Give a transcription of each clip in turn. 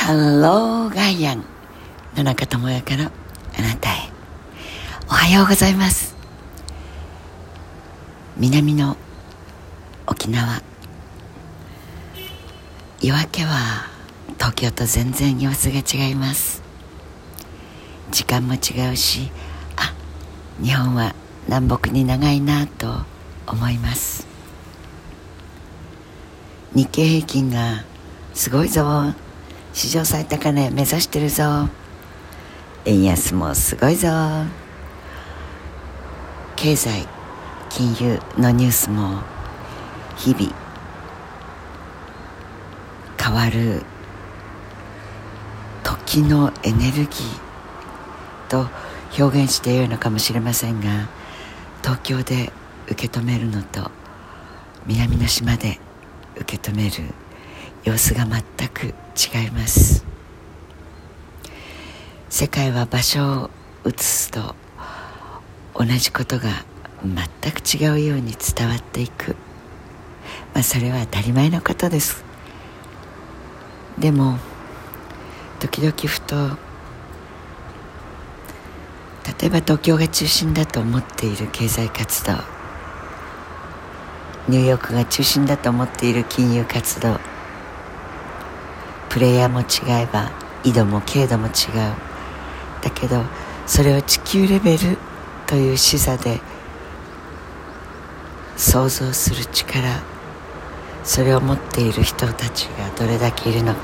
ハローガイアン野中智也からあなたへ。おはようございます。南の沖縄。夜明けは東京と全然様子が違います。時間も違うしあ日本は南北に長いなと思います。日経平均がすごいぞ。史上最高値目指してるぞ。円安もすごいぞ。経済金融のニュースも日々変わる時のエネルギーと表現してよいのかもしれませんが東京で受け止めるのと南の島で受け止める様子が全く違います。世界は場所を移すと同じことが全く違うように伝わっていく、まあ、それは当たり前のことです。でも時々ふと例えば東京が中心だと思っている経済活動ニューヨークが中心だと思っている金融活動プレイヤーも違えば緯度も経度も違う。だけどそれを地球レベルという視座で想像する力それを持っている人たちがどれだけいるのか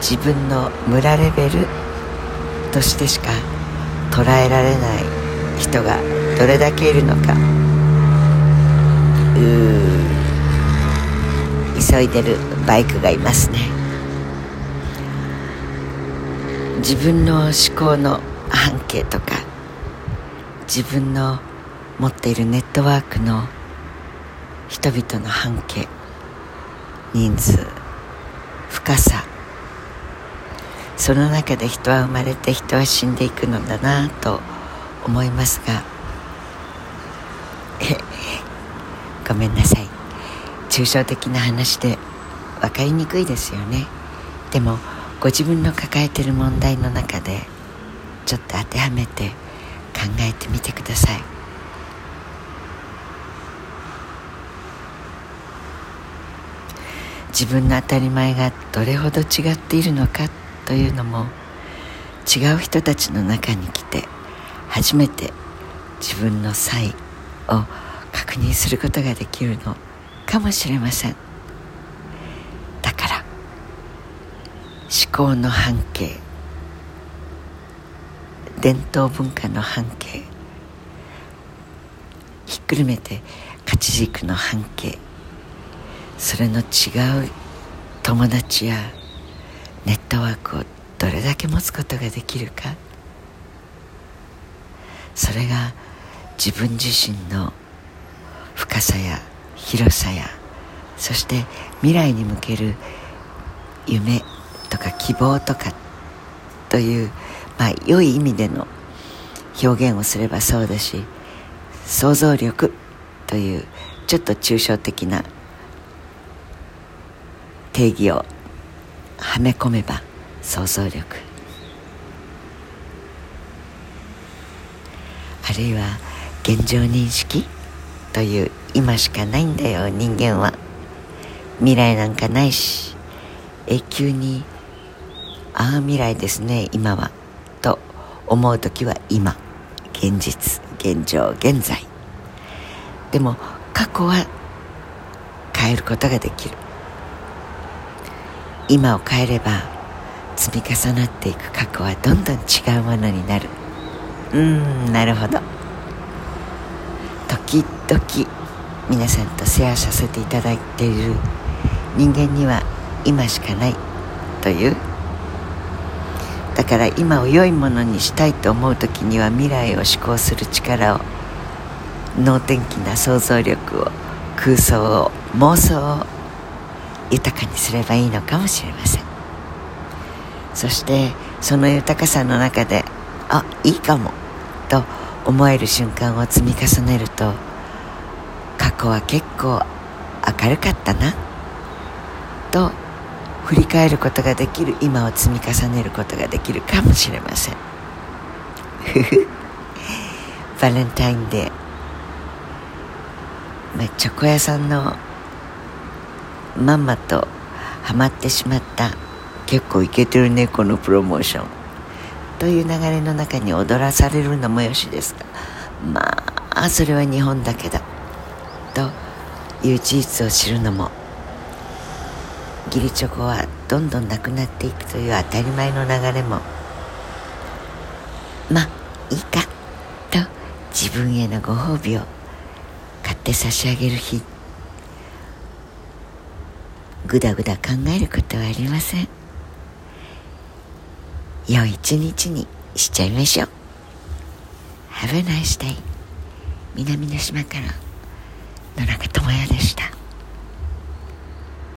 自分の村レベルとしてしか捉えられない人がどれだけいるのか。う急いでる。バイクがいますね。自分の思考の半径とか自分の持っているネットワークの人々の半径人数深さその中で人は生まれて人は死んでいくのだなと思いますが ごめんなさい。抽象的な話で分かりにくいですよね。でもご自分の抱えてる問題の中でちょっと当てはめて考えてみてください。自分の当たり前がどれほど違っているのかというのも違う人たちの中に来て初めて自分の差異を確認することができるのかもしれませんだから思考の半径。伝統文化の半径。ひっくるめて価値軸の半径。それの違う友達やネットワークをどれだけ持つことができるか。それが自分自身の深さや広さやそして未来に向ける夢か希望とかというまあ良い意味での表現をすればそうだし想像力というちょっと抽象的な定義をはめ込めば想像力。あるいは現状認識という今しかないんだよ人間は。未来なんかないし永久にああ未来ですね今は。と思う時は今。現実現状現在。でも過去は変えることができる。今を変えれば積み重なっていく。過去はどんどん違うものになる。うんなるほど。時々皆さんとシェアさせていただいている人間には今しかないというだから今を良いものにしたいと思う時には未来を思考する力を能天気な想像力を空想を妄想を豊かにすればいいのかもしれません。そしてその豊かさの中であいいかもと思える瞬間を積み重ねると過去は結構明るかったなと振り返ることができる今を積み重ねることができるかもしれません。バレンタインデー、まあ、チョコ屋さんのまんまとハマってしまった結構イケてるねこのプロモーション。という流れの中に踊らされるのもよしですがまあそれは日本だけだ。という事実を知るのも義理チョコはどんどんなくなっていくという当たり前の流れも。まあいいかと自分へのご褒美を買って差し上げる日。ぐだぐだ考えることはありません。良い一日にしちゃいましょう。Have a nice day 南の島から野中智也でした。